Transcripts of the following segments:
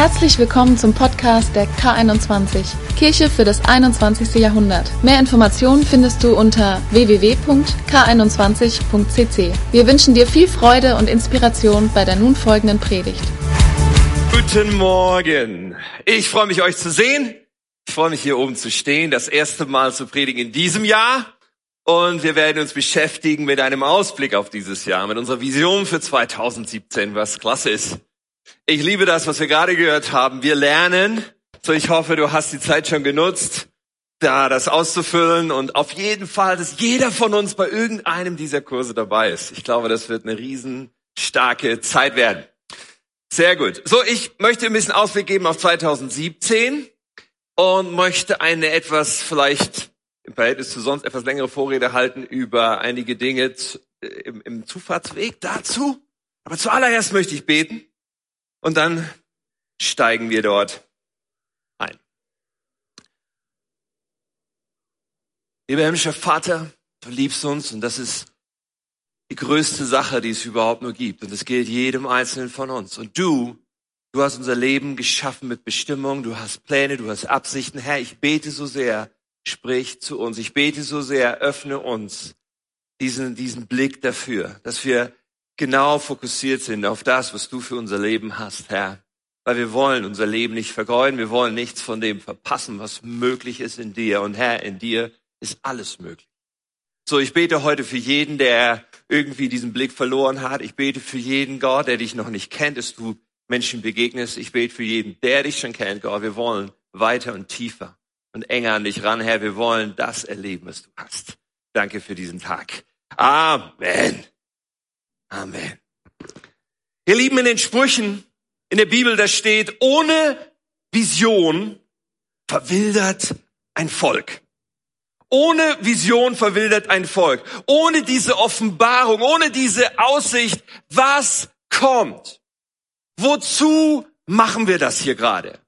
Herzlich willkommen zum Podcast der K21, Kirche für das 21. Jahrhundert. Mehr Informationen findest du unter www.k21.cc. Wir wünschen dir viel Freude und Inspiration bei der nun folgenden Predigt. Guten Morgen. Ich freue mich, euch zu sehen. Ich freue mich, hier oben zu stehen, das erste Mal zu predigen in diesem Jahr. Und wir werden uns beschäftigen mit einem Ausblick auf dieses Jahr, mit unserer Vision für 2017, was klasse ist. Ich liebe das, was wir gerade gehört haben. Wir lernen. So, ich hoffe, du hast die Zeit schon genutzt, da das auszufüllen und auf jeden Fall, dass jeder von uns bei irgendeinem dieser Kurse dabei ist. Ich glaube, das wird eine riesen starke Zeit werden. Sehr gut. So, ich möchte ein bisschen Ausblick geben auf 2017 und möchte eine etwas vielleicht im Verhältnis zu sonst etwas längere Vorrede halten über einige Dinge im, im Zufahrtsweg dazu. Aber zuallererst möchte ich beten. Und dann steigen wir dort ein. Lieber himmlischer Vater, du liebst uns und das ist die größte Sache, die es überhaupt nur gibt. Und es gilt jedem Einzelnen von uns. Und du, du hast unser Leben geschaffen mit Bestimmung, du hast Pläne, du hast Absichten. Herr, ich bete so sehr, sprich zu uns. Ich bete so sehr, öffne uns diesen, diesen Blick dafür, dass wir genau fokussiert sind auf das, was du für unser Leben hast, Herr. Weil wir wollen unser Leben nicht vergeuden, wir wollen nichts von dem verpassen, was möglich ist in dir. Und Herr, in dir ist alles möglich. So, ich bete heute für jeden, der irgendwie diesen Blick verloren hat. Ich bete für jeden Gott, der dich noch nicht kennt, dass du Menschen begegnest. Ich bete für jeden, der dich schon kennt, Gott. Wir wollen weiter und tiefer und enger an dich ran, Herr. Wir wollen das erleben, was du hast. Danke für diesen Tag. Amen. Amen. Ihr Lieben, in den Sprüchen in der Bibel, da steht, ohne Vision verwildert ein Volk. Ohne Vision verwildert ein Volk. Ohne diese Offenbarung, ohne diese Aussicht, was kommt. Wozu machen wir das hier gerade?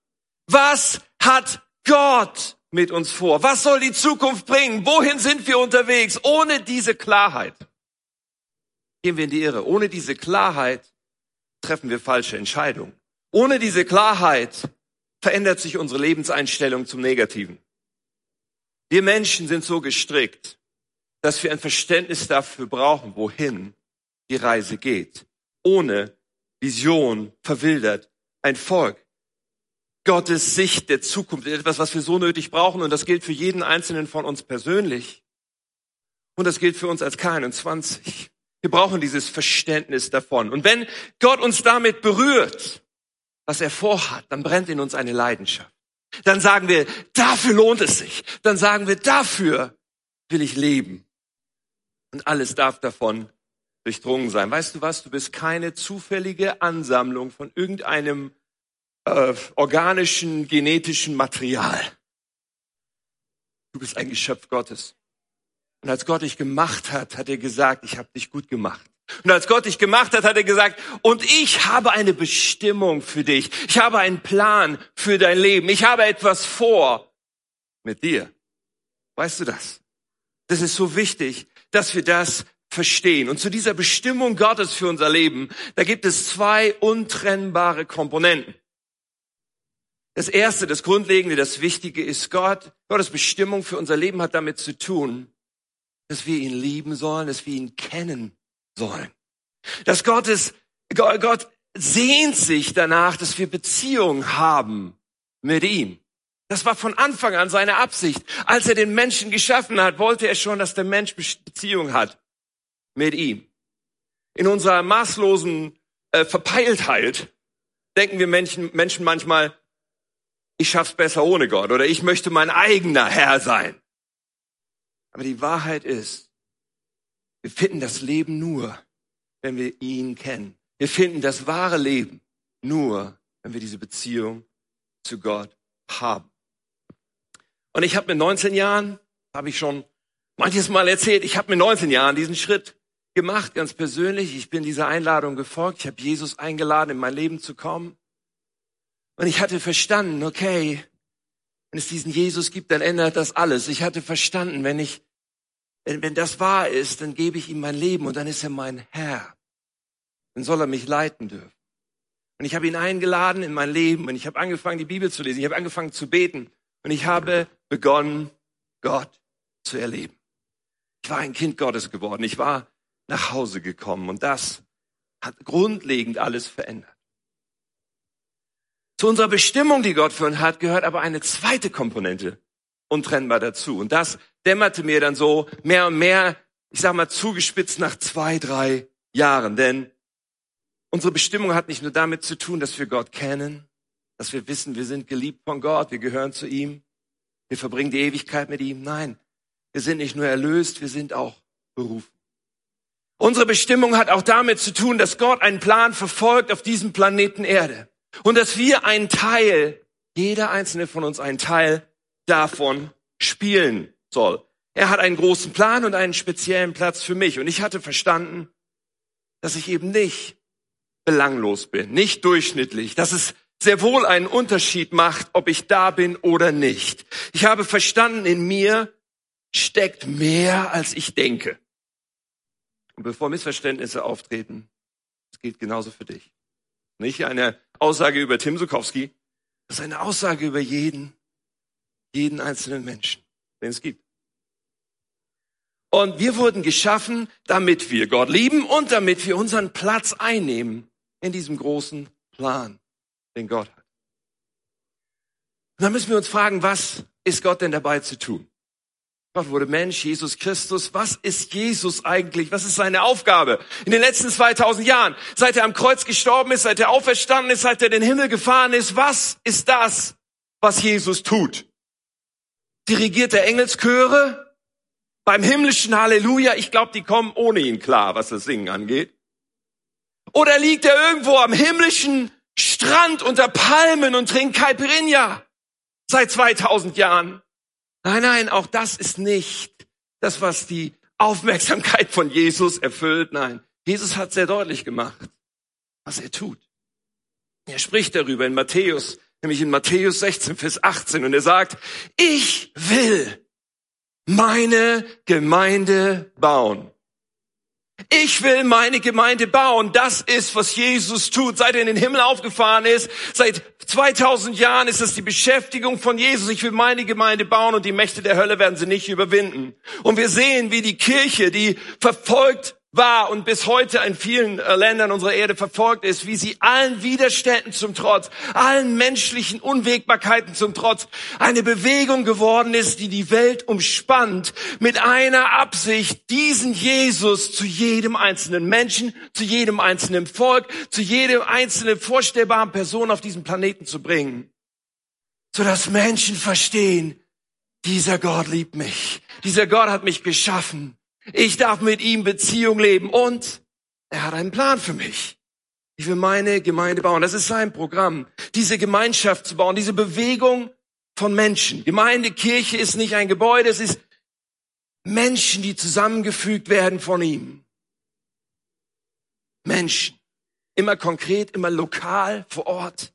Was hat Gott mit uns vor? Was soll die Zukunft bringen? Wohin sind wir unterwegs? Ohne diese Klarheit gehen wir in die Irre. Ohne diese Klarheit treffen wir falsche Entscheidungen. Ohne diese Klarheit verändert sich unsere Lebenseinstellung zum Negativen. Wir Menschen sind so gestrickt, dass wir ein Verständnis dafür brauchen, wohin die Reise geht. Ohne Vision verwildert ein Volk. Gottes Sicht der Zukunft ist etwas, was wir so nötig brauchen und das gilt für jeden einzelnen von uns persönlich und das gilt für uns als K21. Wir brauchen dieses Verständnis davon. Und wenn Gott uns damit berührt, was er vorhat, dann brennt in uns eine Leidenschaft. Dann sagen wir, dafür lohnt es sich. Dann sagen wir, dafür will ich leben. Und alles darf davon durchdrungen sein. Weißt du was? Du bist keine zufällige Ansammlung von irgendeinem äh, organischen, genetischen Material. Du bist ein Geschöpf Gottes. Und als Gott dich gemacht hat, hat er gesagt, ich habe dich gut gemacht. Und als Gott dich gemacht hat, hat er gesagt, und ich habe eine Bestimmung für dich. Ich habe einen Plan für dein Leben. Ich habe etwas vor mit dir. Weißt du das? Das ist so wichtig, dass wir das verstehen. Und zu dieser Bestimmung Gottes für unser Leben, da gibt es zwei untrennbare Komponenten. Das erste, das Grundlegende, das Wichtige ist Gott. Gottes Bestimmung für unser Leben hat damit zu tun, dass wir ihn lieben sollen, dass wir ihn kennen sollen. Dass Gott ist, Gott sehnt sich danach, dass wir Beziehung haben mit ihm. Das war von Anfang an seine Absicht. Als er den Menschen geschaffen hat, wollte er schon, dass der Mensch Beziehung hat mit ihm. In unserer maßlosen äh, Verpeiltheit denken wir Menschen, Menschen manchmal, ich schaff's besser ohne Gott oder ich möchte mein eigener Herr sein. Aber die Wahrheit ist, wir finden das Leben nur, wenn wir ihn kennen. Wir finden das wahre Leben nur, wenn wir diese Beziehung zu Gott haben. Und ich habe mit 19 Jahren, habe ich schon manches Mal erzählt, ich habe mit 19 Jahren diesen Schritt gemacht, ganz persönlich. Ich bin dieser Einladung gefolgt. Ich habe Jesus eingeladen, in mein Leben zu kommen. Und ich hatte verstanden, okay, wenn es diesen Jesus gibt, dann ändert das alles. Ich hatte verstanden, wenn ich, wenn, wenn das wahr ist, dann gebe ich ihm mein Leben und dann ist er mein Herr. Dann soll er mich leiten dürfen. Und ich habe ihn eingeladen in mein Leben und ich habe angefangen, die Bibel zu lesen. Ich habe angefangen zu beten und ich habe begonnen, Gott zu erleben. Ich war ein Kind Gottes geworden. Ich war nach Hause gekommen und das hat grundlegend alles verändert. Zu unserer Bestimmung, die Gott für uns hat, gehört aber eine zweite Komponente untrennbar dazu. Und das dämmerte mir dann so mehr und mehr, ich sag mal, zugespitzt nach zwei, drei Jahren. Denn unsere Bestimmung hat nicht nur damit zu tun, dass wir Gott kennen, dass wir wissen, wir sind geliebt von Gott, wir gehören zu ihm, wir verbringen die Ewigkeit mit ihm. Nein, wir sind nicht nur erlöst, wir sind auch berufen. Unsere Bestimmung hat auch damit zu tun, dass Gott einen Plan verfolgt auf diesem Planeten Erde. Und dass wir einen Teil, jeder einzelne von uns einen Teil davon spielen soll. Er hat einen großen Plan und einen speziellen Platz für mich. Und ich hatte verstanden, dass ich eben nicht belanglos bin, nicht durchschnittlich, dass es sehr wohl einen Unterschied macht, ob ich da bin oder nicht. Ich habe verstanden, in mir steckt mehr, als ich denke. Und bevor Missverständnisse auftreten, es gilt genauso für dich. Nicht eine Aussage über Tim Sukowski, das ist eine Aussage über jeden, jeden einzelnen Menschen, den es gibt. Und wir wurden geschaffen, damit wir Gott lieben und damit wir unseren Platz einnehmen in diesem großen Plan, den Gott hat. Und dann müssen wir uns fragen, was ist Gott denn dabei zu tun? Gott wurde Mensch, Jesus Christus. Was ist Jesus eigentlich? Was ist seine Aufgabe in den letzten 2000 Jahren? Seit er am Kreuz gestorben ist, seit er auferstanden ist, seit er den Himmel gefahren ist. Was ist das, was Jesus tut? Dirigiert er Engelschöre? Beim himmlischen Halleluja, ich glaube, die kommen ohne ihn klar, was das Singen angeht. Oder liegt er irgendwo am himmlischen Strand unter Palmen und trinkt Caipirinha seit 2000 Jahren? Nein, nein, auch das ist nicht das, was die Aufmerksamkeit von Jesus erfüllt. Nein, Jesus hat sehr deutlich gemacht, was er tut. Er spricht darüber in Matthäus, nämlich in Matthäus 16, Vers 18, und er sagt, ich will meine Gemeinde bauen. Ich will meine Gemeinde bauen. Das ist, was Jesus tut. Seit er in den Himmel aufgefahren ist, seit 2000 Jahren ist das die Beschäftigung von Jesus. Ich will meine Gemeinde bauen und die Mächte der Hölle werden sie nicht überwinden. Und wir sehen, wie die Kirche, die verfolgt war und bis heute in vielen äh, Ländern unserer Erde verfolgt ist, wie sie allen Widerständen zum Trotz, allen menschlichen Unwägbarkeiten zum Trotz, eine Bewegung geworden ist, die die Welt umspannt mit einer Absicht, diesen Jesus zu jedem einzelnen Menschen, zu jedem einzelnen Volk, zu jedem einzelnen vorstellbaren Person auf diesem Planeten zu bringen, sodass Menschen verstehen, dieser Gott liebt mich, dieser Gott hat mich geschaffen ich darf mit ihm Beziehung leben und er hat einen Plan für mich. Ich will meine Gemeinde bauen. Das ist sein Programm. Diese Gemeinschaft zu bauen, diese Bewegung von Menschen. Gemeinde, Kirche ist nicht ein Gebäude, es ist Menschen, die zusammengefügt werden von ihm. Menschen. Immer konkret, immer lokal, vor Ort.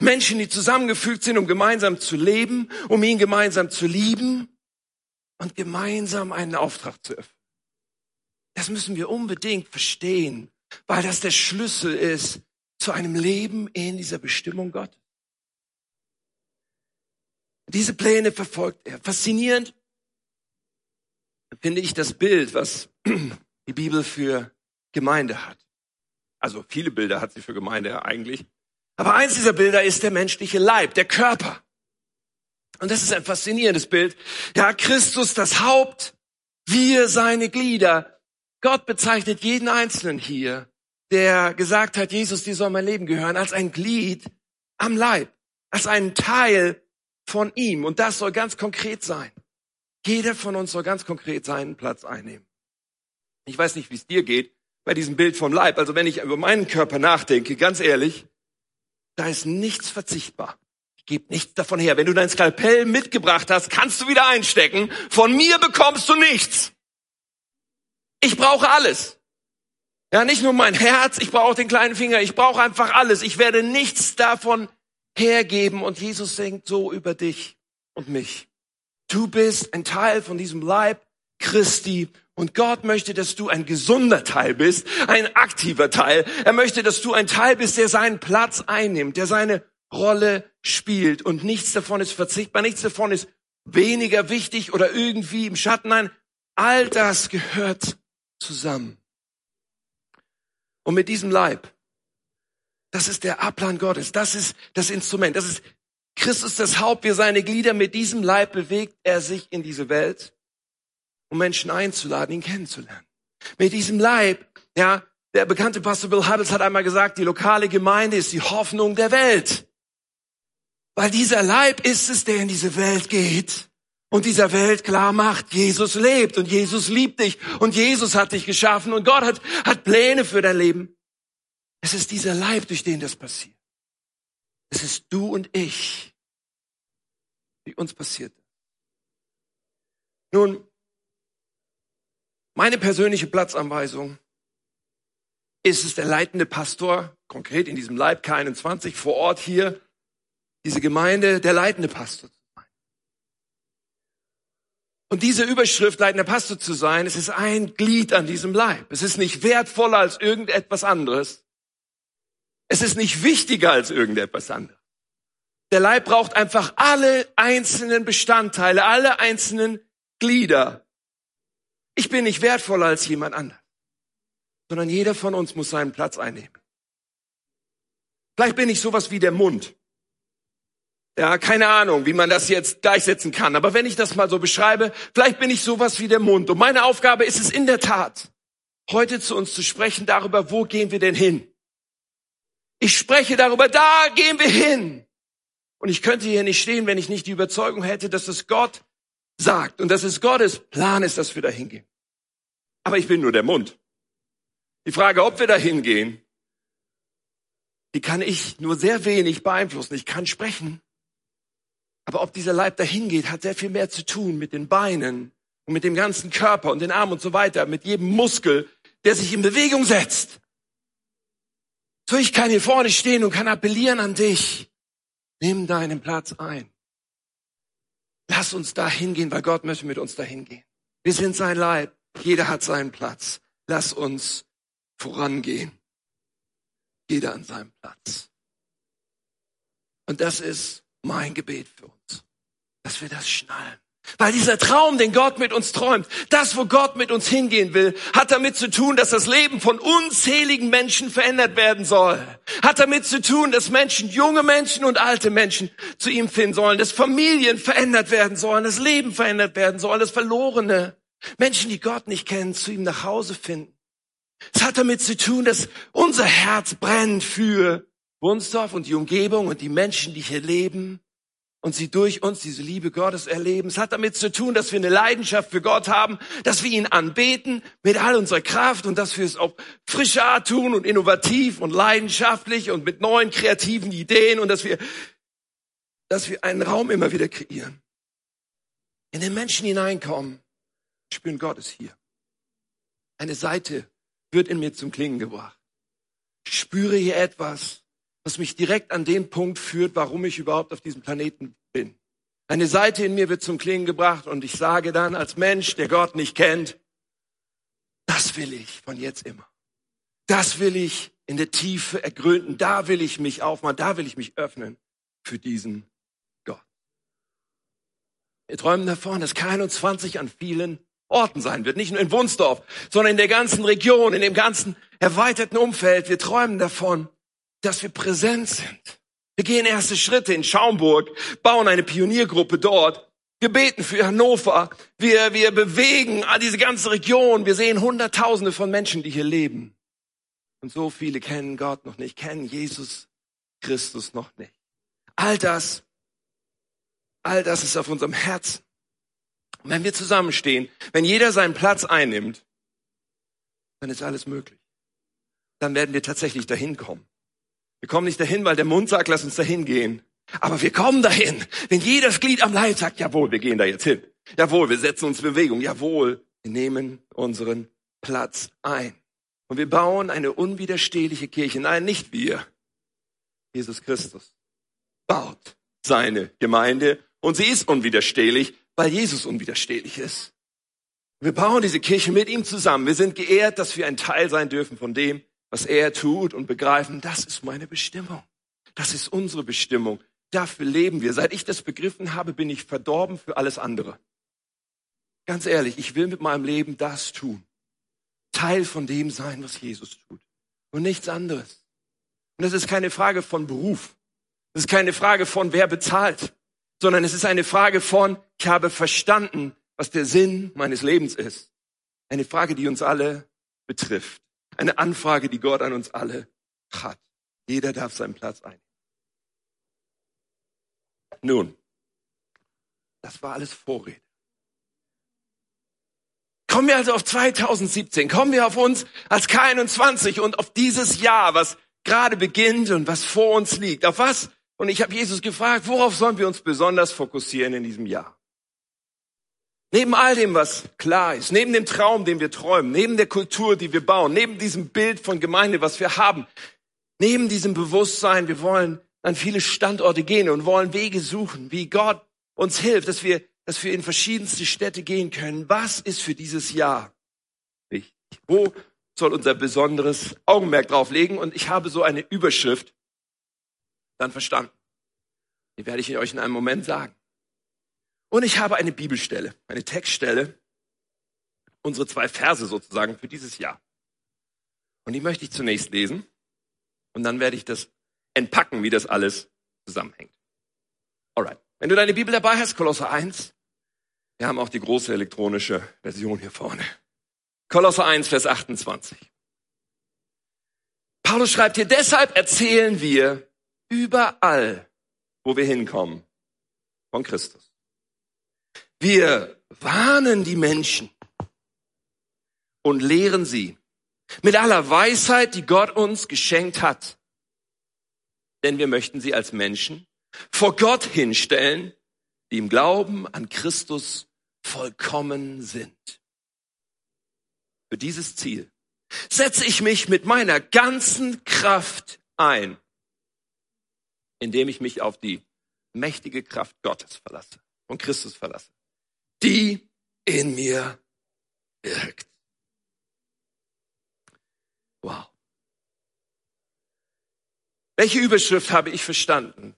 Menschen, die zusammengefügt sind, um gemeinsam zu leben, um ihn gemeinsam zu lieben und gemeinsam einen Auftrag zu erfüllen. Das müssen wir unbedingt verstehen, weil das der Schlüssel ist zu einem Leben in dieser Bestimmung Gott. Diese Pläne verfolgt er. Faszinierend finde ich das Bild, was die Bibel für Gemeinde hat. Also viele Bilder hat sie für Gemeinde eigentlich. Aber eins dieser Bilder ist der menschliche Leib, der Körper. Und das ist ein faszinierendes Bild. Ja, Christus das Haupt, wir seine Glieder. Gott bezeichnet jeden Einzelnen hier, der gesagt hat, Jesus, die soll mein Leben gehören, als ein Glied am Leib, als einen Teil von ihm. Und das soll ganz konkret sein. Jeder von uns soll ganz konkret seinen Platz einnehmen. Ich weiß nicht, wie es dir geht bei diesem Bild vom Leib. Also wenn ich über meinen Körper nachdenke, ganz ehrlich, da ist nichts verzichtbar. Ich gebe nichts davon her. Wenn du dein Skalpell mitgebracht hast, kannst du wieder einstecken. Von mir bekommst du nichts. Ich brauche alles. Ja, nicht nur mein Herz, ich brauche den kleinen Finger, ich brauche einfach alles. Ich werde nichts davon hergeben. Und Jesus denkt so über dich und mich. Du bist ein Teil von diesem Leib Christi Und Gott möchte, dass du ein gesunder Teil bist, ein aktiver Teil. Er möchte, dass du ein Teil bist, der seinen Platz einnimmt, der seine Rolle spielt. Und nichts davon ist verzichtbar, nichts davon ist weniger wichtig oder irgendwie im Schatten. Nein, all das gehört zusammen. Und mit diesem Leib, das ist der Abplan Gottes, das ist das Instrument, das ist Christus das Haupt, wir seine Glieder, mit diesem Leib bewegt er sich in diese Welt um Menschen einzuladen, ihn kennenzulernen. Mit diesem Leib, ja, der bekannte Pastor Bill Hybels hat einmal gesagt, die lokale Gemeinde ist die Hoffnung der Welt. Weil dieser Leib ist es, der in diese Welt geht und dieser Welt klar macht, Jesus lebt und Jesus liebt dich und Jesus hat dich geschaffen und Gott hat, hat Pläne für dein Leben. Es ist dieser Leib, durch den das passiert. Es ist du und ich, wie uns passiert. Nun, meine persönliche Platzanweisung ist es der leitende Pastor, konkret in diesem Leib K21 vor Ort hier, diese Gemeinde, der leitende Pastor zu. Und diese Überschrift, leitender Pastor zu sein, es ist ein Glied an diesem Leib. Es ist nicht wertvoller als irgendetwas anderes. Es ist nicht wichtiger als irgendetwas anderes. Der Leib braucht einfach alle einzelnen Bestandteile, alle einzelnen Glieder, ich bin nicht wertvoller als jemand anderes, sondern jeder von uns muss seinen Platz einnehmen. Vielleicht bin ich sowas wie der Mund. Ja, keine Ahnung, wie man das jetzt gleichsetzen kann. Aber wenn ich das mal so beschreibe, vielleicht bin ich sowas wie der Mund. Und meine Aufgabe ist es in der Tat, heute zu uns zu sprechen darüber, wo gehen wir denn hin? Ich spreche darüber, da gehen wir hin. Und ich könnte hier nicht stehen, wenn ich nicht die Überzeugung hätte, dass es Gott sagt und dass es Gottes Plan ist, dass wir da hingehen. Aber ich bin nur der Mund. Die Frage, ob wir da hingehen, die kann ich nur sehr wenig beeinflussen. Ich kann sprechen. Aber ob dieser Leib dahin geht, hat sehr viel mehr zu tun mit den Beinen und mit dem ganzen Körper und den Armen und so weiter, mit jedem Muskel, der sich in Bewegung setzt. So, ich kann hier vorne stehen und kann appellieren an dich. Nimm deinen Platz ein. Lass uns da hingehen, weil Gott möchte mit uns dahin gehen. Wir sind sein Leib. Jeder hat seinen Platz. Lass uns vorangehen. Jeder an seinem Platz. Und das ist mein Gebet für uns, dass wir das schnallen. Weil dieser Traum, den Gott mit uns träumt, das, wo Gott mit uns hingehen will, hat damit zu tun, dass das Leben von unzähligen Menschen verändert werden soll. Hat damit zu tun, dass Menschen, junge Menschen und alte Menschen zu ihm finden sollen, dass Familien verändert werden sollen, das Leben verändert werden soll, dass Verlorene, Menschen, die Gott nicht kennen, zu ihm nach Hause finden. Es hat damit zu tun, dass unser Herz brennt für Wunsdorf und die Umgebung und die Menschen, die hier leben und sie durch uns diese Liebe Gottes erleben. Es hat damit zu tun, dass wir eine Leidenschaft für Gott haben, dass wir ihn anbeten mit all unserer Kraft und dass wir es auf frische Art tun und innovativ und leidenschaftlich und mit neuen kreativen Ideen und dass wir, dass wir einen Raum immer wieder kreieren. In den Menschen hineinkommen, spüren Gott ist hier. Eine Seite wird in mir zum Klingen gebracht. Ich spüre hier etwas, was mich direkt an den Punkt führt, warum ich überhaupt auf diesem Planeten bin. Eine Seite in mir wird zum Klingen gebracht und ich sage dann als Mensch, der Gott nicht kennt, das will ich von jetzt immer. Das will ich in der Tiefe ergründen. Da will ich mich aufmachen. Da will ich mich öffnen für diesen Gott. Wir träumen davon, dass K21 an vielen Orten sein wird. Nicht nur in Wunsdorf, sondern in der ganzen Region, in dem ganzen erweiterten Umfeld. Wir träumen davon, dass wir präsent sind. Wir gehen erste Schritte in Schaumburg, bauen eine Pioniergruppe dort. Wir beten für Hannover. Wir, wir bewegen diese ganze Region. Wir sehen Hunderttausende von Menschen, die hier leben. Und so viele kennen Gott noch nicht, kennen Jesus Christus noch nicht. All das, all das ist auf unserem Herzen. Und wenn wir zusammenstehen, wenn jeder seinen Platz einnimmt, dann ist alles möglich. Dann werden wir tatsächlich dahin kommen. Wir kommen nicht dahin, weil der Mund sagt, lass uns dahin gehen. Aber wir kommen dahin, wenn jedes Glied am Leib sagt, jawohl, wir gehen da jetzt hin. Jawohl, wir setzen uns in Bewegung. Jawohl, wir nehmen unseren Platz ein. Und wir bauen eine unwiderstehliche Kirche. Nein, nicht wir. Jesus Christus baut seine Gemeinde und sie ist unwiderstehlich, weil Jesus unwiderstehlich ist. Wir bauen diese Kirche mit ihm zusammen. Wir sind geehrt, dass wir ein Teil sein dürfen von dem, was er tut und begreifen, das ist meine Bestimmung. Das ist unsere Bestimmung. Dafür leben wir. Seit ich das begriffen habe, bin ich verdorben für alles andere. Ganz ehrlich, ich will mit meinem Leben das tun. Teil von dem sein, was Jesus tut. Und nichts anderes. Und das ist keine Frage von Beruf. Das ist keine Frage von, wer bezahlt, sondern es ist eine Frage von, ich habe verstanden, was der Sinn meines Lebens ist. Eine Frage, die uns alle betrifft. Eine Anfrage, die Gott an uns alle hat. Jeder darf seinen Platz einnehmen. Nun, das war alles Vorrede. Kommen wir also auf 2017, kommen wir auf uns als K21 und auf dieses Jahr, was gerade beginnt und was vor uns liegt. Auf was? Und ich habe Jesus gefragt, worauf sollen wir uns besonders fokussieren in diesem Jahr? Neben all dem, was klar ist, neben dem Traum, den wir träumen, neben der Kultur, die wir bauen, neben diesem Bild von Gemeinde, was wir haben, neben diesem Bewusstsein, wir wollen an viele Standorte gehen und wollen Wege suchen, wie Gott uns hilft, dass wir, dass wir in verschiedenste Städte gehen können. Was ist für dieses Jahr wichtig? Wo soll unser besonderes Augenmerk drauf legen? Und ich habe so eine Überschrift dann verstanden. Die werde ich euch in einem Moment sagen. Und ich habe eine Bibelstelle, eine Textstelle, unsere zwei Verse sozusagen für dieses Jahr. Und die möchte ich zunächst lesen und dann werde ich das entpacken, wie das alles zusammenhängt. Alright. Wenn du deine Bibel dabei hast, Kolosser 1, wir haben auch die große elektronische Version hier vorne. Kolosser 1, Vers 28. Paulus schreibt hier, deshalb erzählen wir überall, wo wir hinkommen, von Christus. Wir warnen die Menschen und lehren sie mit aller Weisheit, die Gott uns geschenkt hat. Denn wir möchten sie als Menschen vor Gott hinstellen, die im Glauben an Christus vollkommen sind. Für dieses Ziel setze ich mich mit meiner ganzen Kraft ein, indem ich mich auf die mächtige Kraft Gottes verlasse, von Christus verlasse die in mir wirkt. Wow. Welche Überschrift habe ich verstanden?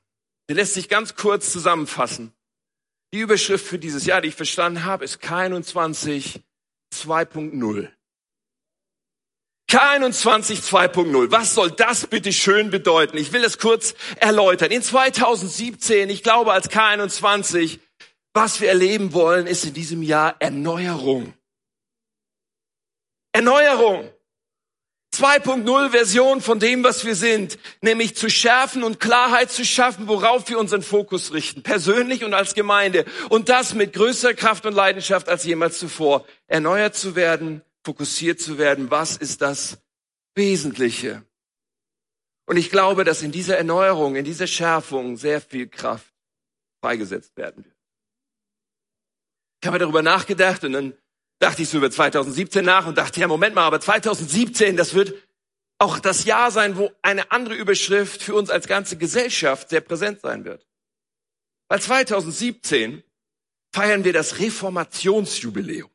Die lässt sich ganz kurz zusammenfassen. Die Überschrift für dieses Jahr, die ich verstanden habe, ist K21 2.0. K21 2.0. Was soll das bitte schön bedeuten? Ich will es kurz erläutern. In 2017, ich glaube als K21, was wir erleben wollen, ist in diesem Jahr Erneuerung. Erneuerung. 2.0 Version von dem, was wir sind, nämlich zu schärfen und Klarheit zu schaffen, worauf wir unseren Fokus richten, persönlich und als Gemeinde. Und das mit größerer Kraft und Leidenschaft als jemals zuvor. Erneuert zu werden, fokussiert zu werden, was ist das Wesentliche? Und ich glaube, dass in dieser Erneuerung, in dieser Schärfung sehr viel Kraft freigesetzt werden wird. Ich habe darüber nachgedacht und dann dachte ich so über 2017 nach und dachte, ja, Moment mal, aber 2017, das wird auch das Jahr sein, wo eine andere Überschrift für uns als ganze Gesellschaft sehr präsent sein wird. Weil 2017 feiern wir das Reformationsjubiläum.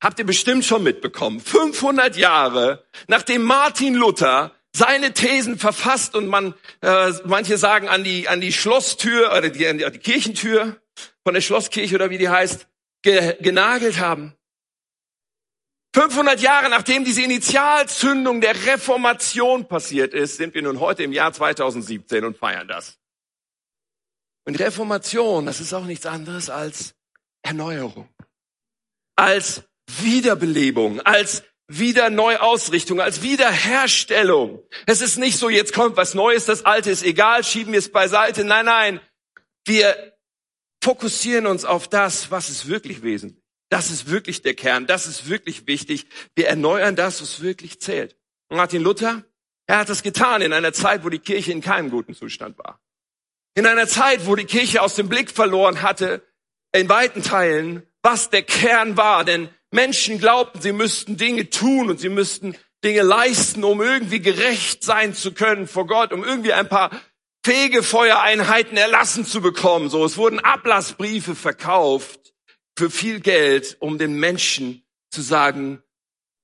Habt ihr bestimmt schon mitbekommen. 500 Jahre, nachdem Martin Luther seine Thesen verfasst und man, äh, manche sagen an die, an die Schlosstür oder die, an die Kirchentür von der Schlosskirche oder wie die heißt, ge genagelt haben. 500 Jahre nachdem diese Initialzündung der Reformation passiert ist, sind wir nun heute im Jahr 2017 und feiern das. Und Reformation, das ist auch nichts anderes als Erneuerung, als Wiederbelebung, als Wiederneuausrichtung, als Wiederherstellung. Es ist nicht so, jetzt kommt was Neues, das Alte ist egal, schieben wir es beiseite. Nein, nein. Wir fokussieren uns auf das, was ist wirklich wesentlich. Das ist wirklich der Kern. Das ist wirklich wichtig. Wir erneuern das, was wirklich zählt. Martin Luther, er hat das getan in einer Zeit, wo die Kirche in keinem guten Zustand war. In einer Zeit, wo die Kirche aus dem Blick verloren hatte, in weiten Teilen, was der Kern war. Denn Menschen glaubten, sie müssten Dinge tun und sie müssten Dinge leisten, um irgendwie gerecht sein zu können vor Gott, um irgendwie ein paar Fegefeuereinheiten erlassen zu bekommen. So, es wurden Ablassbriefe verkauft für viel Geld, um den Menschen zu sagen,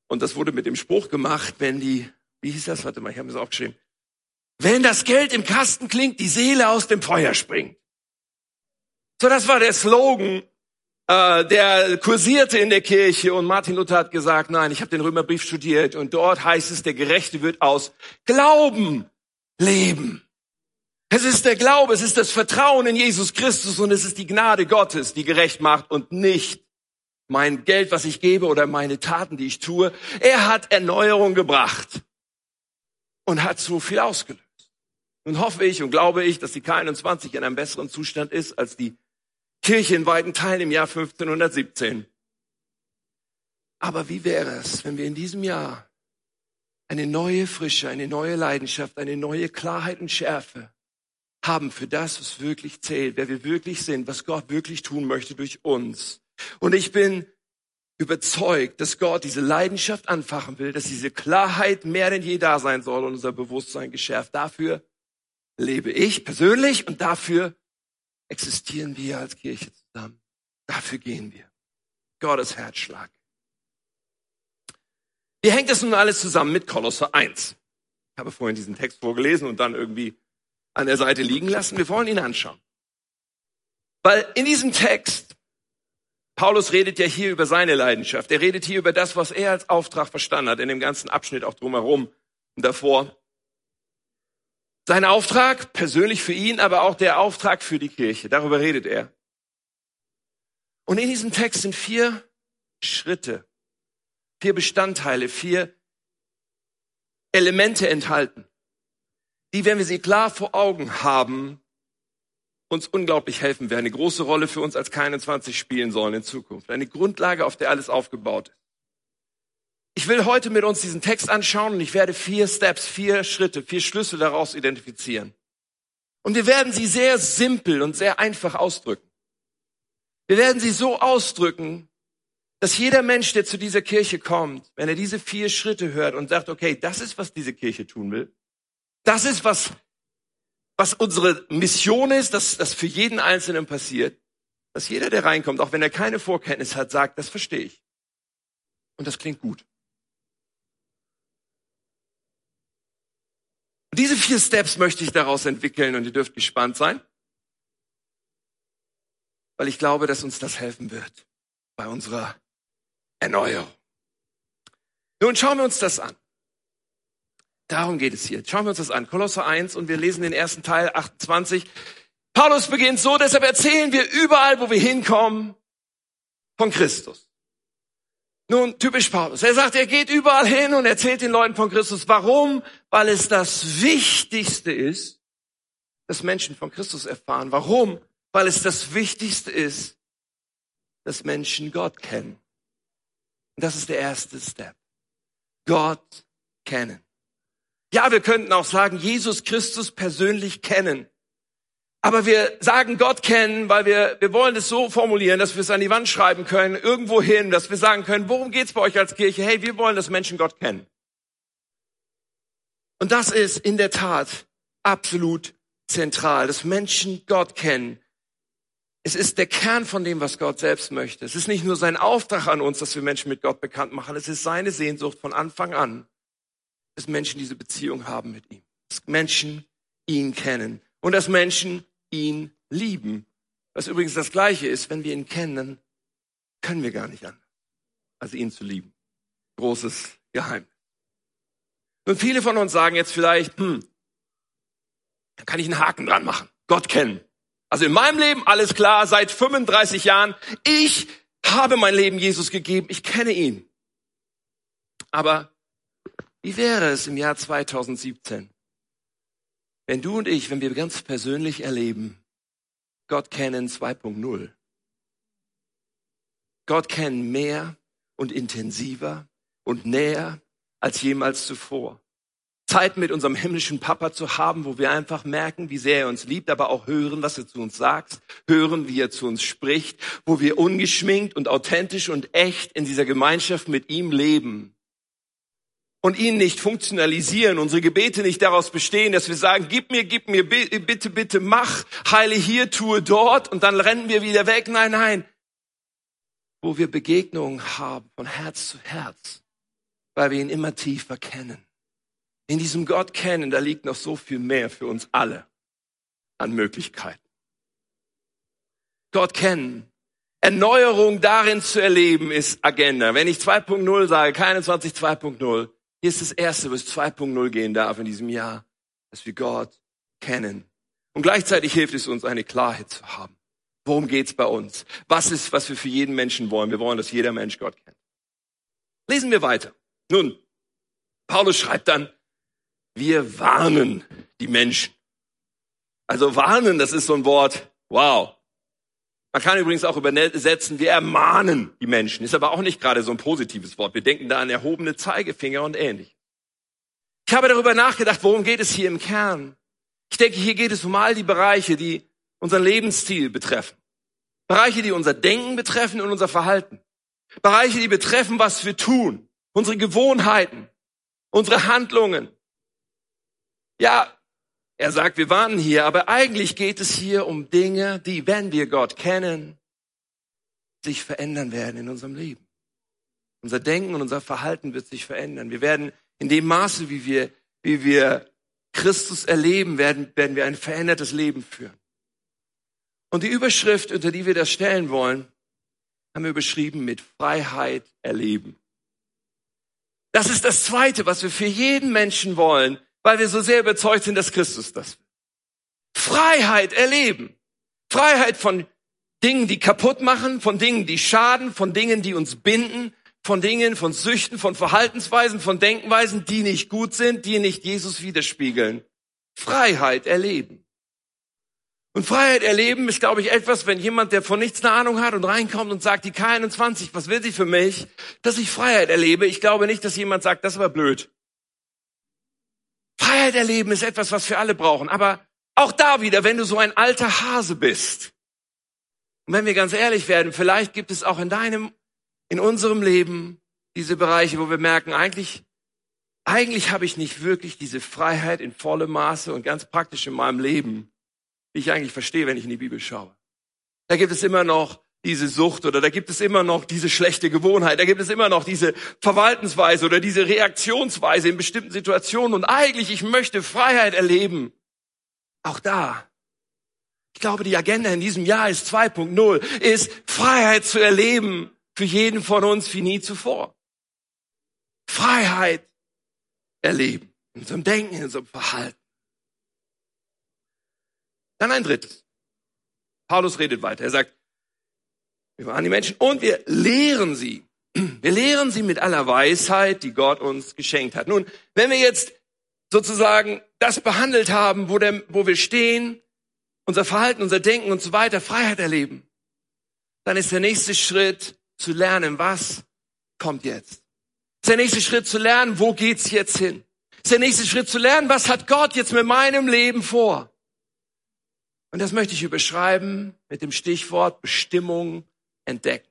und das wurde mit dem Spruch gemacht, wenn die, wie hieß das? Warte mal, ich habe es aufgeschrieben. Wenn das Geld im Kasten klingt, die Seele aus dem Feuer springt. So, das war der Slogan, äh, der kursierte in der Kirche und Martin Luther hat gesagt, nein, ich habe den Römerbrief studiert und dort heißt es, der Gerechte wird aus Glauben leben. Es ist der Glaube, es ist das Vertrauen in Jesus Christus und es ist die Gnade Gottes, die gerecht macht und nicht mein Geld, was ich gebe oder meine Taten, die ich tue. Er hat Erneuerung gebracht und hat so viel ausgelöst. Nun hoffe ich und glaube ich, dass die K21 in einem besseren Zustand ist als die Kirche in weiten Teilen im Jahr 1517. Aber wie wäre es, wenn wir in diesem Jahr eine neue Frische, eine neue Leidenschaft, eine neue Klarheit und Schärfe haben für das, was wirklich zählt, wer wir wirklich sind, was Gott wirklich tun möchte durch uns. Und ich bin überzeugt, dass Gott diese Leidenschaft anfachen will, dass diese Klarheit mehr denn je da sein soll und unser Bewusstsein geschärft. Dafür lebe ich persönlich und dafür existieren wir als Kirche zusammen. Dafür gehen wir. Gottes Herzschlag. Wie hängt das nun alles zusammen mit Kolosser 1? Ich habe vorhin diesen Text vorgelesen und dann irgendwie an der Seite liegen lassen. Wir wollen ihn anschauen. Weil in diesem Text, Paulus redet ja hier über seine Leidenschaft. Er redet hier über das, was er als Auftrag verstanden hat, in dem ganzen Abschnitt auch drumherum und davor. Sein Auftrag, persönlich für ihn, aber auch der Auftrag für die Kirche. Darüber redet er. Und in diesem Text sind vier Schritte, vier Bestandteile, vier Elemente enthalten die, wenn wir sie klar vor Augen haben, uns unglaublich helfen werden, eine große Rolle für uns als K21 spielen sollen in Zukunft. Eine Grundlage, auf der alles aufgebaut ist. Ich will heute mit uns diesen Text anschauen und ich werde vier Steps, vier Schritte, vier Schlüssel daraus identifizieren. Und wir werden sie sehr simpel und sehr einfach ausdrücken. Wir werden sie so ausdrücken, dass jeder Mensch, der zu dieser Kirche kommt, wenn er diese vier Schritte hört und sagt, okay, das ist, was diese Kirche tun will, das ist, was, was unsere Mission ist, dass das für jeden Einzelnen passiert. Dass jeder, der reinkommt, auch wenn er keine Vorkenntnis hat, sagt, das verstehe ich. Und das klingt gut. Und diese vier Steps möchte ich daraus entwickeln und ihr dürft gespannt sein, weil ich glaube, dass uns das helfen wird bei unserer Erneuerung. Nun schauen wir uns das an. Darum geht es hier. Schauen wir uns das an. Kolosser 1 und wir lesen den ersten Teil 28. Paulus beginnt so, deshalb erzählen wir überall, wo wir hinkommen, von Christus. Nun, typisch Paulus. Er sagt, er geht überall hin und erzählt den Leuten von Christus. Warum? Weil es das Wichtigste ist, dass Menschen von Christus erfahren. Warum? Weil es das Wichtigste ist, dass Menschen Gott kennen. Und das ist der erste Step. Gott kennen. Ja, wir könnten auch sagen, Jesus Christus persönlich kennen. Aber wir sagen Gott kennen, weil wir, wir wollen es so formulieren, dass wir es an die Wand schreiben können, irgendwo hin, dass wir sagen können, worum geht's bei euch als Kirche? Hey, wir wollen, dass Menschen Gott kennen. Und das ist in der Tat absolut zentral, dass Menschen Gott kennen. Es ist der Kern von dem, was Gott selbst möchte. Es ist nicht nur sein Auftrag an uns, dass wir Menschen mit Gott bekannt machen. Es ist seine Sehnsucht von Anfang an, dass Menschen diese Beziehung haben mit ihm. Dass Menschen ihn kennen und dass Menschen ihn lieben. Was übrigens das Gleiche ist, wenn wir ihn kennen, dann können wir gar nicht an, als ihn zu lieben. Großes Geheimnis. Und viele von uns sagen jetzt vielleicht, hm, da kann ich einen Haken dran machen. Gott kennen. Also in meinem Leben alles klar, seit 35 Jahren. Ich habe mein Leben Jesus gegeben. Ich kenne ihn. Aber wie wäre es im Jahr 2017, wenn du und ich, wenn wir ganz persönlich erleben, Gott kennen 2.0. Gott kennen mehr und intensiver und näher als jemals zuvor. Zeit mit unserem himmlischen Papa zu haben, wo wir einfach merken, wie sehr er uns liebt, aber auch hören, was er zu uns sagt, hören, wie er zu uns spricht, wo wir ungeschminkt und authentisch und echt in dieser Gemeinschaft mit ihm leben und ihn nicht funktionalisieren, unsere Gebete nicht daraus bestehen, dass wir sagen, gib mir, gib mir, bitte, bitte, mach, heile hier, tue dort und dann rennen wir wieder weg. Nein, nein. wo wir Begegnungen haben von Herz zu Herz, weil wir ihn immer tiefer kennen. In diesem Gott kennen, da liegt noch so viel mehr für uns alle an Möglichkeiten. Gott kennen. Erneuerung darin zu erleben ist Agenda. Wenn ich 2.0 sage, keine 20 2.0, hier ist das Erste, was 2.0 gehen darf in diesem Jahr, dass wir Gott kennen. Und gleichzeitig hilft es uns, eine Klarheit zu haben. Worum geht's bei uns? Was ist, was wir für jeden Menschen wollen? Wir wollen, dass jeder Mensch Gott kennt. Lesen wir weiter. Nun, Paulus schreibt dann, wir warnen die Menschen. Also warnen, das ist so ein Wort, wow. Man kann übrigens auch übersetzen, wir ermahnen die Menschen. Ist aber auch nicht gerade so ein positives Wort. Wir denken da an erhobene Zeigefinger und ähnlich. Ich habe darüber nachgedacht, worum geht es hier im Kern? Ich denke, hier geht es um all die Bereiche, die unseren Lebensstil betreffen. Bereiche, die unser Denken betreffen und unser Verhalten. Bereiche, die betreffen, was wir tun. Unsere Gewohnheiten. Unsere Handlungen. Ja, er sagt, wir warnen hier, aber eigentlich geht es hier um Dinge, die, wenn wir Gott kennen, sich verändern werden in unserem Leben. Unser Denken und unser Verhalten wird sich verändern. Wir werden in dem Maße, wie wir, wie wir Christus erleben, werden, werden wir ein verändertes Leben führen. Und die Überschrift, unter die wir das stellen wollen, haben wir beschrieben mit Freiheit erleben. Das ist das Zweite, was wir für jeden Menschen wollen, weil wir so sehr überzeugt sind, dass Christus das will. Freiheit erleben. Freiheit von Dingen, die kaputt machen, von Dingen, die schaden, von Dingen, die uns binden, von Dingen, von Süchten, von Verhaltensweisen, von Denkweisen, die nicht gut sind, die nicht Jesus widerspiegeln. Freiheit erleben. Und Freiheit erleben ist, glaube ich, etwas, wenn jemand, der von nichts eine Ahnung hat und reinkommt und sagt, die K21, was will sie für mich? Dass ich Freiheit erlebe. Ich glaube nicht, dass jemand sagt, das war blöd. Freiheit erleben ist etwas, was wir alle brauchen. Aber auch da wieder, wenn du so ein alter Hase bist, und wenn wir ganz ehrlich werden, vielleicht gibt es auch in deinem, in unserem Leben diese Bereiche, wo wir merken, eigentlich, eigentlich habe ich nicht wirklich diese Freiheit in vollem Maße und ganz praktisch in meinem Leben, die ich eigentlich verstehe, wenn ich in die Bibel schaue. Da gibt es immer noch diese Sucht oder da gibt es immer noch diese schlechte Gewohnheit, da gibt es immer noch diese Verwaltensweise oder diese Reaktionsweise in bestimmten Situationen und eigentlich, ich möchte Freiheit erleben. Auch da. Ich glaube, die Agenda in diesem Jahr ist 2.0, ist Freiheit zu erleben für jeden von uns wie nie zuvor. Freiheit erleben in unserem Denken, in unserem Verhalten. Dann ein drittes. Paulus redet weiter. Er sagt, wir waren die Menschen und wir lehren sie. Wir lehren sie mit aller Weisheit, die Gott uns geschenkt hat. Nun, wenn wir jetzt sozusagen das behandelt haben, wo, der, wo wir stehen, unser Verhalten, unser Denken und so weiter, Freiheit erleben, dann ist der nächste Schritt zu lernen, was kommt jetzt. Ist der nächste Schritt zu lernen, wo geht's jetzt hin? Ist der nächste Schritt zu lernen, was hat Gott jetzt mit meinem Leben vor? Und das möchte ich überschreiben mit dem Stichwort Bestimmung entdecken.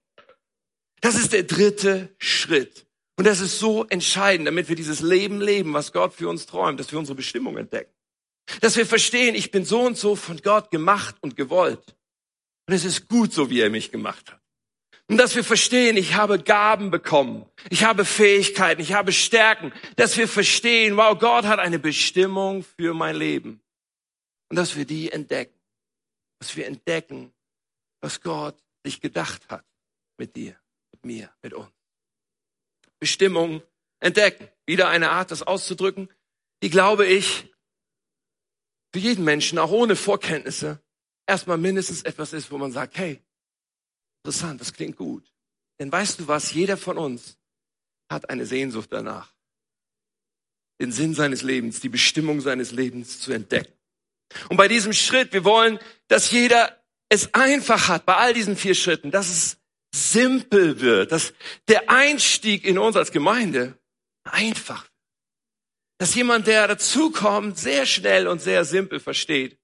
Das ist der dritte Schritt. Und das ist so entscheidend, damit wir dieses Leben leben, was Gott für uns träumt, dass wir unsere Bestimmung entdecken. Dass wir verstehen, ich bin so und so von Gott gemacht und gewollt. Und es ist gut so, wie er mich gemacht hat. Und dass wir verstehen, ich habe Gaben bekommen, ich habe Fähigkeiten, ich habe Stärken, dass wir verstehen, wow, Gott hat eine Bestimmung für mein Leben. Und dass wir die entdecken. Dass wir entdecken, was Gott sich gedacht hat mit dir, mit mir, mit uns. Bestimmung entdecken. Wieder eine Art, das auszudrücken, die, glaube ich, für jeden Menschen, auch ohne Vorkenntnisse, erstmal mindestens etwas ist, wo man sagt, hey, interessant, das klingt gut. Denn weißt du was, jeder von uns hat eine Sehnsucht danach, den Sinn seines Lebens, die Bestimmung seines Lebens zu entdecken. Und bei diesem Schritt, wir wollen, dass jeder es einfach hat bei all diesen vier Schritten, dass es simpel wird, dass der Einstieg in uns als Gemeinde einfach wird. Dass jemand, der dazukommt, sehr schnell und sehr simpel versteht,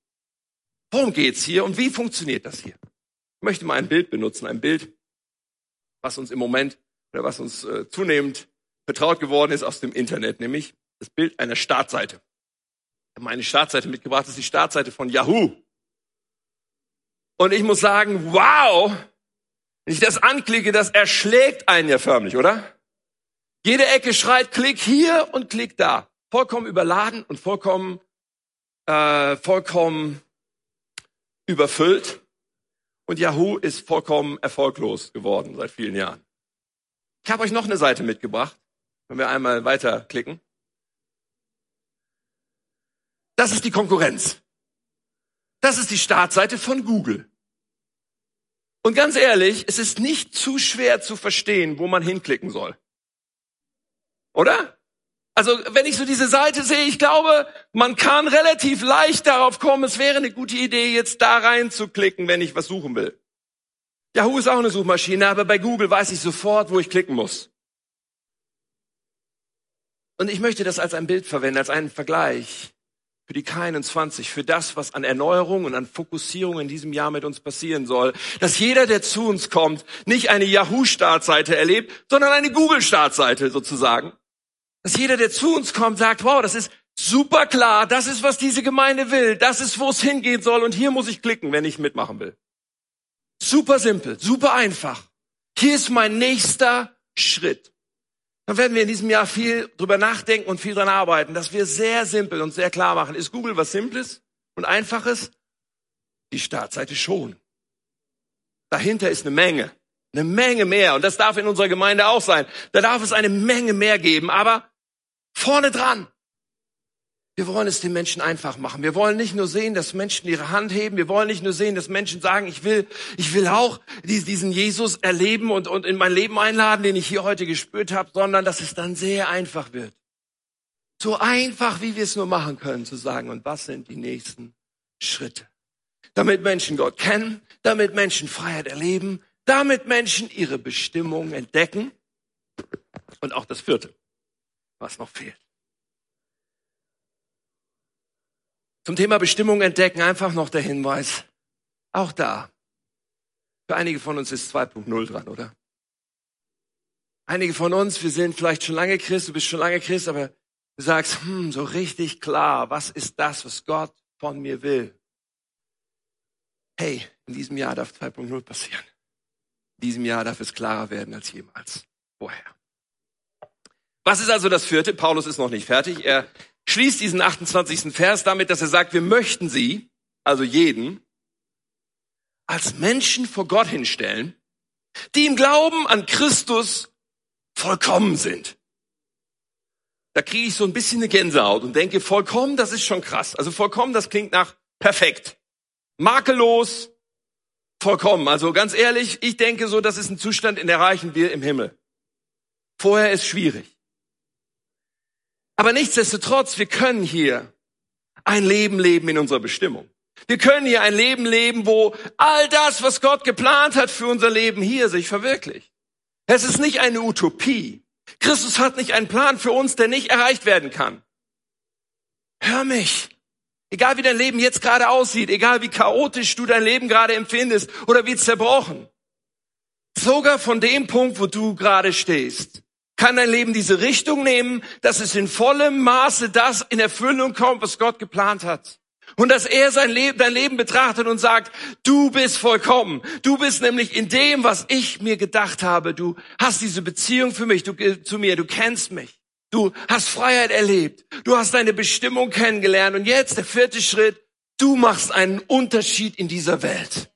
worum geht's hier und wie funktioniert das hier. Ich möchte mal ein Bild benutzen, ein Bild, was uns im Moment oder was uns äh, zunehmend vertraut geworden ist aus dem Internet, nämlich das Bild einer Startseite. Ich habe meine Startseite mitgebracht, das ist die Startseite von Yahoo. Und ich muss sagen, wow, Wenn ich das anklicke, das erschlägt einen ja förmlich, oder? Jede Ecke schreit Klick hier und Klick da. Vollkommen überladen und vollkommen, äh, vollkommen überfüllt. Und Yahoo ist vollkommen erfolglos geworden seit vielen Jahren. Ich habe euch noch eine Seite mitgebracht. Wenn wir einmal weiterklicken. Das ist die Konkurrenz. Das ist die Startseite von Google. Und ganz ehrlich, es ist nicht zu schwer zu verstehen, wo man hinklicken soll. Oder? Also, wenn ich so diese Seite sehe, ich glaube, man kann relativ leicht darauf kommen, es wäre eine gute Idee, jetzt da reinzuklicken, wenn ich was suchen will. Yahoo ist auch eine Suchmaschine, aber bei Google weiß ich sofort, wo ich klicken muss. Und ich möchte das als ein Bild verwenden, als einen Vergleich für die K21, für das, was an Erneuerung und an Fokussierung in diesem Jahr mit uns passieren soll. Dass jeder, der zu uns kommt, nicht eine Yahoo-Startseite erlebt, sondern eine Google-Startseite sozusagen. Dass jeder, der zu uns kommt, sagt, wow, das ist super klar, das ist, was diese Gemeinde will, das ist, wo es hingehen soll und hier muss ich klicken, wenn ich mitmachen will. Super simpel, super einfach. Hier ist mein nächster Schritt dann werden wir in diesem Jahr viel drüber nachdenken und viel dran arbeiten, dass wir sehr simpel und sehr klar machen. Ist Google was Simples und Einfaches? Die Startseite schon. Dahinter ist eine Menge, eine Menge mehr. Und das darf in unserer Gemeinde auch sein. Da darf es eine Menge mehr geben. Aber vorne dran wir wollen es den Menschen einfach machen. Wir wollen nicht nur sehen, dass Menschen ihre Hand heben. Wir wollen nicht nur sehen, dass Menschen sagen, ich will, ich will auch diesen Jesus erleben und, und in mein Leben einladen, den ich hier heute gespürt habe, sondern dass es dann sehr einfach wird. So einfach, wie wir es nur machen können, zu sagen, und was sind die nächsten Schritte? Damit Menschen Gott kennen, damit Menschen Freiheit erleben, damit Menschen ihre Bestimmung entdecken. Und auch das vierte, was noch fehlt. Zum Thema Bestimmung entdecken einfach noch der Hinweis. Auch da. Für einige von uns ist 2.0 dran, oder? Einige von uns, wir sind vielleicht schon lange Christ, du bist schon lange Christ, aber du sagst, hm, so richtig klar, was ist das, was Gott von mir will? Hey, in diesem Jahr darf 2.0 passieren. In diesem Jahr darf es klarer werden als jemals vorher. Was ist also das vierte? Paulus ist noch nicht fertig. Er schließt diesen 28. Vers damit, dass er sagt, wir möchten sie, also jeden, als Menschen vor Gott hinstellen, die im Glauben an Christus vollkommen sind. Da kriege ich so ein bisschen eine Gänsehaut und denke, vollkommen, das ist schon krass. Also vollkommen, das klingt nach perfekt. Makellos, vollkommen. Also ganz ehrlich, ich denke so, das ist ein Zustand, den erreichen wir im Himmel. Vorher ist schwierig. Aber nichtsdestotrotz, wir können hier ein Leben leben in unserer Bestimmung. Wir können hier ein Leben leben, wo all das, was Gott geplant hat für unser Leben hier, sich verwirklicht. Es ist nicht eine Utopie. Christus hat nicht einen Plan für uns, der nicht erreicht werden kann. Hör mich. Egal wie dein Leben jetzt gerade aussieht, egal wie chaotisch du dein Leben gerade empfindest oder wie zerbrochen. Sogar von dem Punkt, wo du gerade stehst, kann dein Leben diese Richtung nehmen, dass es in vollem Maße das in Erfüllung kommt, was Gott geplant hat. Und dass er sein Leben, dein Leben betrachtet und sagt, du bist vollkommen. Du bist nämlich in dem, was ich mir gedacht habe. Du hast diese Beziehung für mich, du, zu mir, du kennst mich. Du hast Freiheit erlebt. Du hast deine Bestimmung kennengelernt. Und jetzt der vierte Schritt. Du machst einen Unterschied in dieser Welt.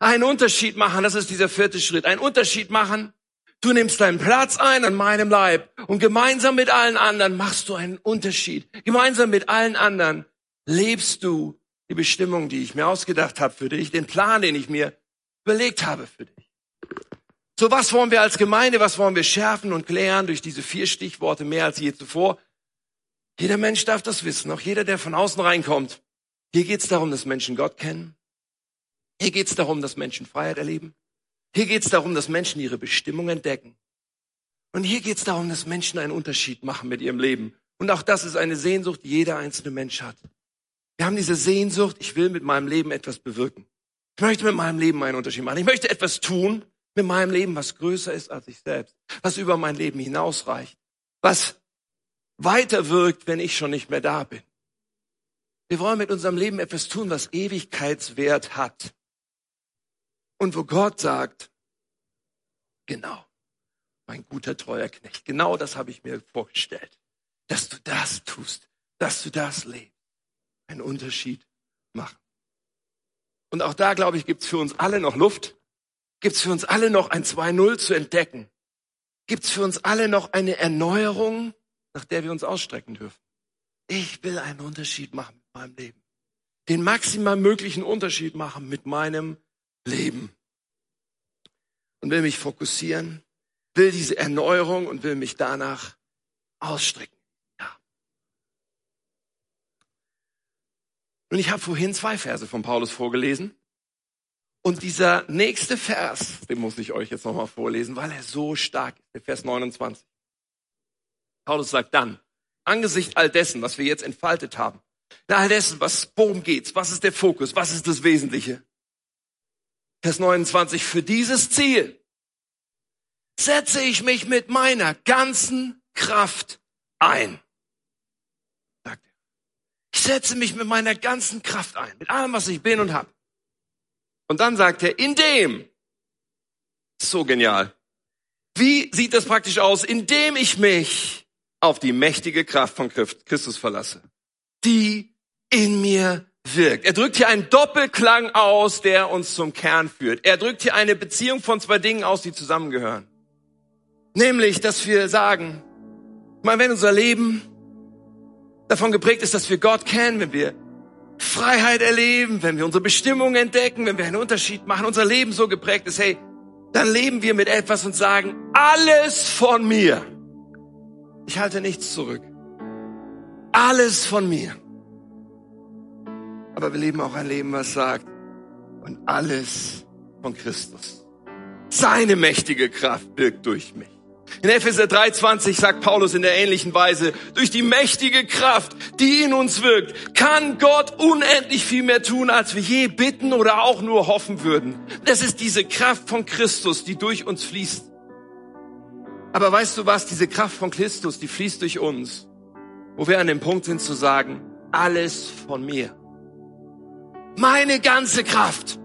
Einen Unterschied machen, das ist dieser vierte Schritt. Einen Unterschied machen Du nimmst deinen Platz ein an meinem Leib und gemeinsam mit allen anderen machst du einen Unterschied. Gemeinsam mit allen anderen lebst du die Bestimmung, die ich mir ausgedacht habe für dich, den Plan, den ich mir überlegt habe für dich. So was wollen wir als Gemeinde, was wollen wir schärfen und klären durch diese vier Stichworte mehr als je zuvor? Jeder Mensch darf das wissen, auch jeder, der von außen reinkommt. Hier geht es darum, dass Menschen Gott kennen. Hier geht es darum, dass Menschen Freiheit erleben. Hier geht es darum, dass Menschen ihre Bestimmung entdecken. Und hier geht es darum, dass Menschen einen Unterschied machen mit ihrem Leben. Und auch das ist eine Sehnsucht, die jeder einzelne Mensch hat. Wir haben diese Sehnsucht, ich will mit meinem Leben etwas bewirken. Ich möchte mit meinem Leben einen Unterschied machen. Ich möchte etwas tun mit meinem Leben, was größer ist als ich selbst, was über mein Leben hinausreicht, was weiter wirkt, wenn ich schon nicht mehr da bin. Wir wollen mit unserem Leben etwas tun, was Ewigkeitswert hat. Und wo Gott sagt, Genau. Mein guter, treuer Knecht. Genau das habe ich mir vorgestellt. Dass du das tust, dass du das lebst. Einen Unterschied machen. Und auch da, glaube ich, gibt es für uns alle noch Luft. Gibt es für uns alle noch ein 2-0 zu entdecken. Gibt es für uns alle noch eine Erneuerung, nach der wir uns ausstrecken dürfen. Ich will einen Unterschied machen mit meinem Leben. Den maximal möglichen Unterschied machen mit meinem Leben. Und will mich fokussieren, will diese Erneuerung und will mich danach ausstrecken. Ja. Und ich habe vorhin zwei Verse von Paulus vorgelesen. Und dieser nächste Vers, den muss ich euch jetzt nochmal vorlesen, weil er so stark ist, der Vers 29. Paulus sagt dann, angesichts all dessen, was wir jetzt entfaltet haben, all dessen, was, worum geht's, was ist der Fokus, was ist das Wesentliche? Vers 29, für dieses Ziel setze ich mich mit meiner ganzen Kraft ein. Er. Ich setze mich mit meiner ganzen Kraft ein, mit allem, was ich bin und hab. Und dann sagt er, in dem, so genial. Wie sieht das praktisch aus? Indem ich mich auf die mächtige Kraft von Christus verlasse, die in mir wirkt. Er drückt hier einen Doppelklang aus, der uns zum Kern führt. Er drückt hier eine Beziehung von zwei Dingen aus, die zusammengehören. Nämlich, dass wir sagen, ich wenn unser Leben davon geprägt ist, dass wir Gott kennen, wenn wir Freiheit erleben, wenn wir unsere Bestimmung entdecken, wenn wir einen Unterschied machen, unser Leben so geprägt ist, hey, dann leben wir mit etwas und sagen, alles von mir. Ich halte nichts zurück. Alles von mir. Aber wir leben auch ein Leben, was sagt, und alles von Christus. Seine mächtige Kraft wirkt durch mich. In Epheser 3,20 sagt Paulus in der ähnlichen Weise, durch die mächtige Kraft, die in uns wirkt, kann Gott unendlich viel mehr tun, als wir je bitten oder auch nur hoffen würden. Das ist diese Kraft von Christus, die durch uns fließt. Aber weißt du was, diese Kraft von Christus, die fließt durch uns, wo wir an dem Punkt sind zu sagen, alles von mir. Meine ganze Kraft.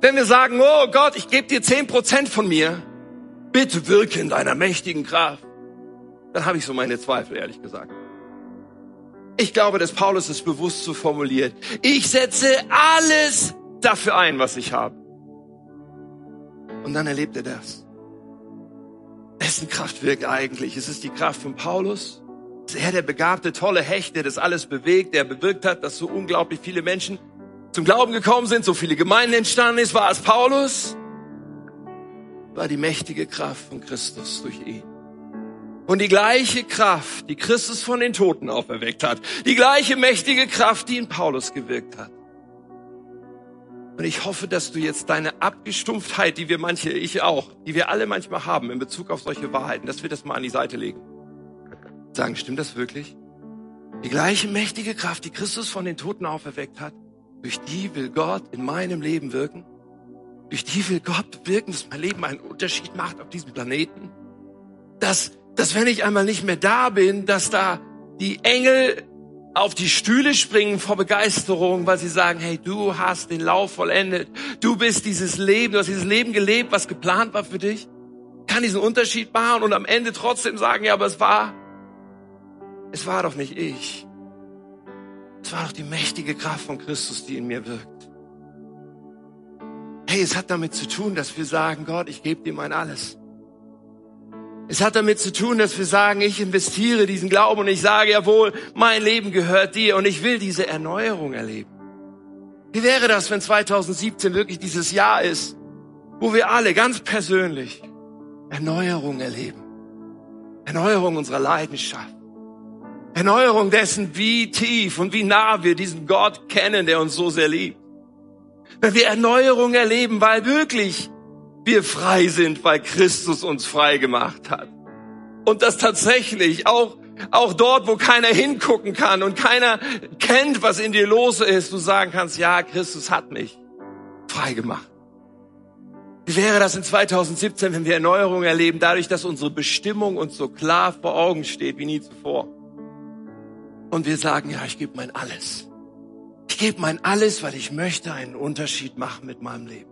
Wenn wir sagen, oh Gott, ich gebe dir zehn Prozent von mir, bitte wirke in deiner mächtigen Kraft, dann habe ich so meine Zweifel, ehrlich gesagt. Ich glaube, dass Paulus es bewusst so formuliert. Ich setze alles dafür ein, was ich habe. Und dann erlebt er das. Wessen Kraft wirkt eigentlich? Ist es die Kraft von Paulus? Er der begabte, tolle Hecht, der das alles bewegt, der bewirkt hat, dass so unglaublich viele Menschen zum Glauben gekommen sind, so viele Gemeinden entstanden ist? War es Paulus? war die mächtige Kraft von Christus durch ihn. Und die gleiche Kraft, die Christus von den Toten auferweckt hat, die gleiche mächtige Kraft, die in Paulus gewirkt hat. Und ich hoffe, dass du jetzt deine Abgestumpftheit, die wir manche, ich auch, die wir alle manchmal haben in Bezug auf solche Wahrheiten, dass wir das mal an die Seite legen. Sagen, stimmt das wirklich? Die gleiche mächtige Kraft, die Christus von den Toten auferweckt hat, durch die will Gott in meinem Leben wirken? Durch die will Gott wirken, dass mein Leben einen Unterschied macht auf diesem Planeten. Dass, dass wenn ich einmal nicht mehr da bin, dass da die Engel auf die Stühle springen vor Begeisterung, weil sie sagen, hey, du hast den Lauf vollendet. Du bist dieses Leben, du hast dieses Leben gelebt, was geplant war für dich. Kann diesen Unterschied machen und am Ende trotzdem sagen, ja, aber es war, es war doch nicht ich. Es war doch die mächtige Kraft von Christus, die in mir wirkt. Hey, es hat damit zu tun, dass wir sagen, Gott, ich gebe dir mein alles. Es hat damit zu tun, dass wir sagen, ich investiere diesen Glauben und ich sage, jawohl, mein Leben gehört dir und ich will diese Erneuerung erleben. Wie wäre das, wenn 2017 wirklich dieses Jahr ist, wo wir alle ganz persönlich Erneuerung erleben? Erneuerung unserer Leidenschaft. Erneuerung dessen, wie tief und wie nah wir diesen Gott kennen, der uns so sehr liebt. Wenn wir Erneuerung erleben, weil wirklich wir frei sind, weil Christus uns frei gemacht hat. Und das tatsächlich auch, auch dort, wo keiner hingucken kann und keiner kennt, was in dir los ist, du sagen kannst, ja, Christus hat mich frei gemacht. Wie wäre das in 2017, wenn wir Erneuerung erleben, dadurch, dass unsere Bestimmung uns so klar vor Augen steht wie nie zuvor? Und wir sagen, ja, ich gebe mein Alles. Ich gebe mein alles, weil ich möchte einen Unterschied machen mit meinem Leben.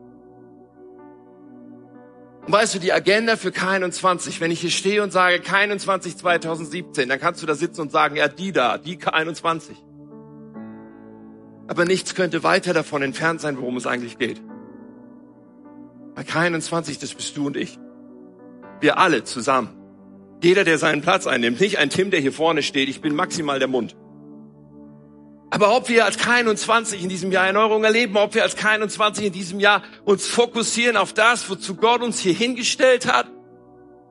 Und weißt du, die Agenda für K21, wenn ich hier stehe und sage K21 2017, dann kannst du da sitzen und sagen, ja, die da, die K21. Aber nichts könnte weiter davon entfernt sein, worum es eigentlich geht. Bei K21, das bist du und ich. Wir alle zusammen. Jeder, der seinen Platz einnimmt. Nicht ein Tim, der hier vorne steht. Ich bin maximal der Mund. Aber ob wir als K21 in diesem Jahr Erneuerung erleben, ob wir als K21 in diesem Jahr uns fokussieren auf das, wozu Gott uns hier hingestellt hat,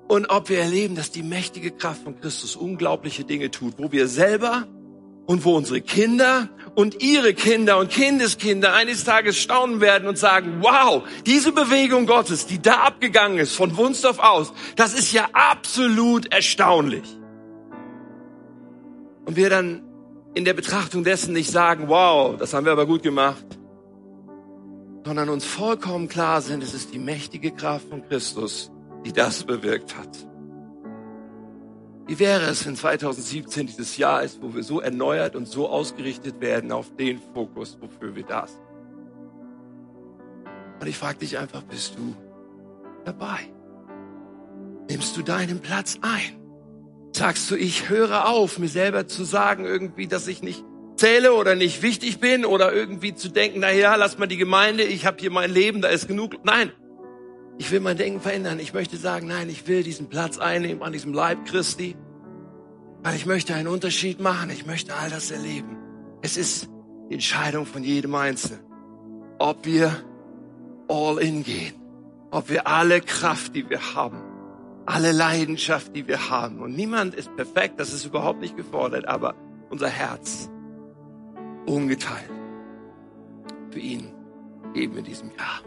und ob wir erleben, dass die mächtige Kraft von Christus unglaubliche Dinge tut, wo wir selber und wo unsere Kinder und ihre Kinder und Kindeskinder eines Tages staunen werden und sagen, wow, diese Bewegung Gottes, die da abgegangen ist, von Wunstorf aus, das ist ja absolut erstaunlich. Und wir dann in der Betrachtung dessen nicht sagen, wow, das haben wir aber gut gemacht, sondern uns vollkommen klar sind, es ist die mächtige Kraft von Christus, die das bewirkt hat. Wie wäre es, wenn 2017 dieses Jahr ist, wo wir so erneuert und so ausgerichtet werden auf den Fokus, wofür wir da sind? Und ich frage dich einfach, bist du dabei? Nimmst du deinen Platz ein? Sagst du, ich höre auf, mir selber zu sagen, irgendwie, dass ich nicht zähle oder nicht wichtig bin oder irgendwie zu denken, naja, lass mal die Gemeinde, ich habe hier mein Leben, da ist genug. Nein, ich will mein Denken verändern. Ich möchte sagen, nein, ich will diesen Platz einnehmen an diesem Leib Christi, weil ich möchte einen Unterschied machen. Ich möchte all das erleben. Es ist die Entscheidung von jedem Einzelnen, ob wir all in gehen, ob wir alle Kraft, die wir haben, alle Leidenschaft, die wir haben. Und niemand ist perfekt, das ist überhaupt nicht gefordert, aber unser Herz ungeteilt für ihn geben in diesem Jahr.